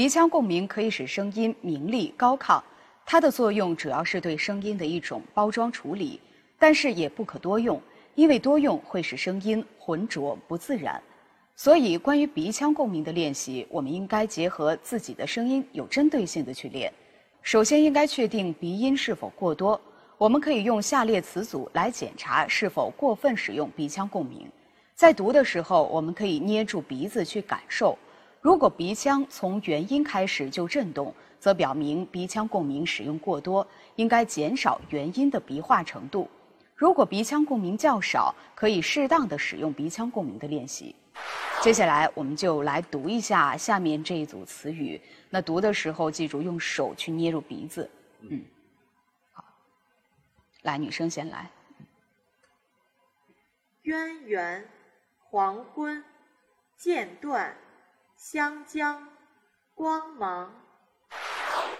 鼻腔共鸣可以使声音明丽高亢，它的作用主要是对声音的一种包装处理，但是也不可多用，因为多用会使声音浑浊不自然。所以，关于鼻腔共鸣的练习，我们应该结合自己的声音，有针对性的去练。首先，应该确定鼻音是否过多。我们可以用下列词组来检查是否过分使用鼻腔共鸣。在读的时候，我们可以捏住鼻子去感受。如果鼻腔从元音开始就震动，则表明鼻腔共鸣使用过多，应该减少元音的鼻化程度。如果鼻腔共鸣较少，可以适当的使用鼻腔共鸣的练习。接下来，我们就来读一下下面这一组词语。那读的时候，记住用手去捏住鼻子。嗯，好，来，女生先来。渊源，黄昏，间断，湘江，光芒。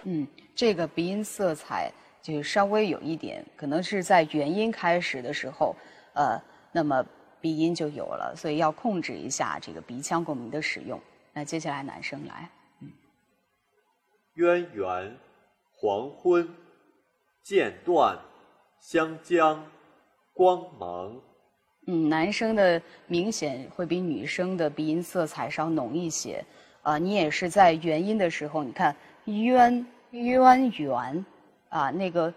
嗯，这个鼻音色彩就稍微有一点，可能是在元音开始的时候，呃，那么。鼻音就有了，所以要控制一下这个鼻腔共鸣的使用。那接下来男生来，嗯，渊源，黄昏，间断，湘江，光芒。嗯，男生的明显会比女生的鼻音色彩稍浓一些。啊，你也是在元音的时候，你看渊渊源，啊，那个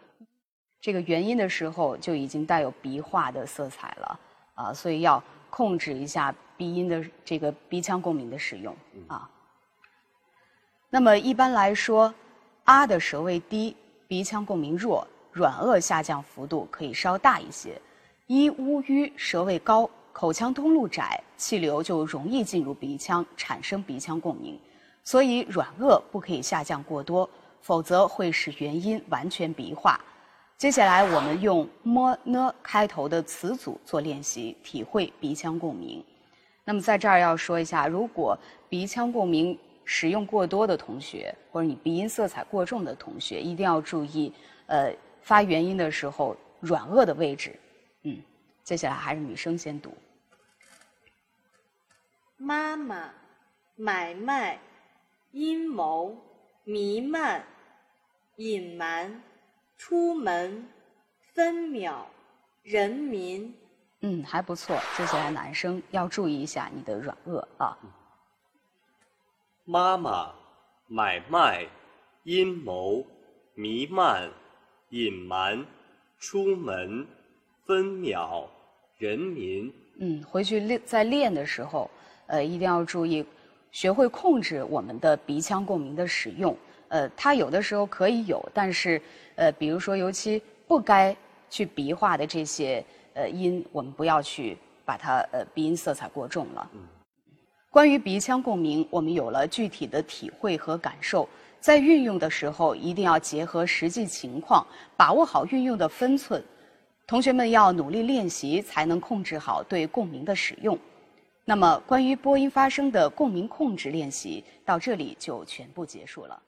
这个元音的时候就已经带有鼻化的色彩了。啊，所以要控制一下鼻音的这个鼻腔共鸣的使用啊。那么一般来说，啊的舌位低，鼻腔共鸣弱，软腭下降幅度可以稍大一些。一乌吁舌位高，口腔通路窄，气流就容易进入鼻腔，产生鼻腔共鸣。所以软腭不可以下降过多，否则会使元音完全鼻化。接下来，我们用么呢开头的词组做练习，体会鼻腔共鸣。那么，在这儿要说一下，如果鼻腔共鸣使用过多的同学，或者你鼻音色彩过重的同学，一定要注意，呃，发元音的时候软腭的位置。嗯，接下来还是女生先读。妈妈，买卖，阴谋，弥漫，隐瞒。出门，分秒，人民。嗯，还不错。接下来男生要注意一下你的软腭啊。妈妈，买卖，阴谋，弥漫，隐瞒，出门，分秒，人民。嗯，回去练在练的时候，呃，一定要注意，学会控制我们的鼻腔共鸣的使用。呃，它有的时候可以有，但是，呃，比如说，尤其不该去鼻化的这些呃音，我们不要去把它呃鼻音色彩过重了。嗯。关于鼻腔共鸣，我们有了具体的体会和感受，在运用的时候一定要结合实际情况，把握好运用的分寸。同学们要努力练习，才能控制好对共鸣的使用。那么，关于播音发声的共鸣控制练习，到这里就全部结束了。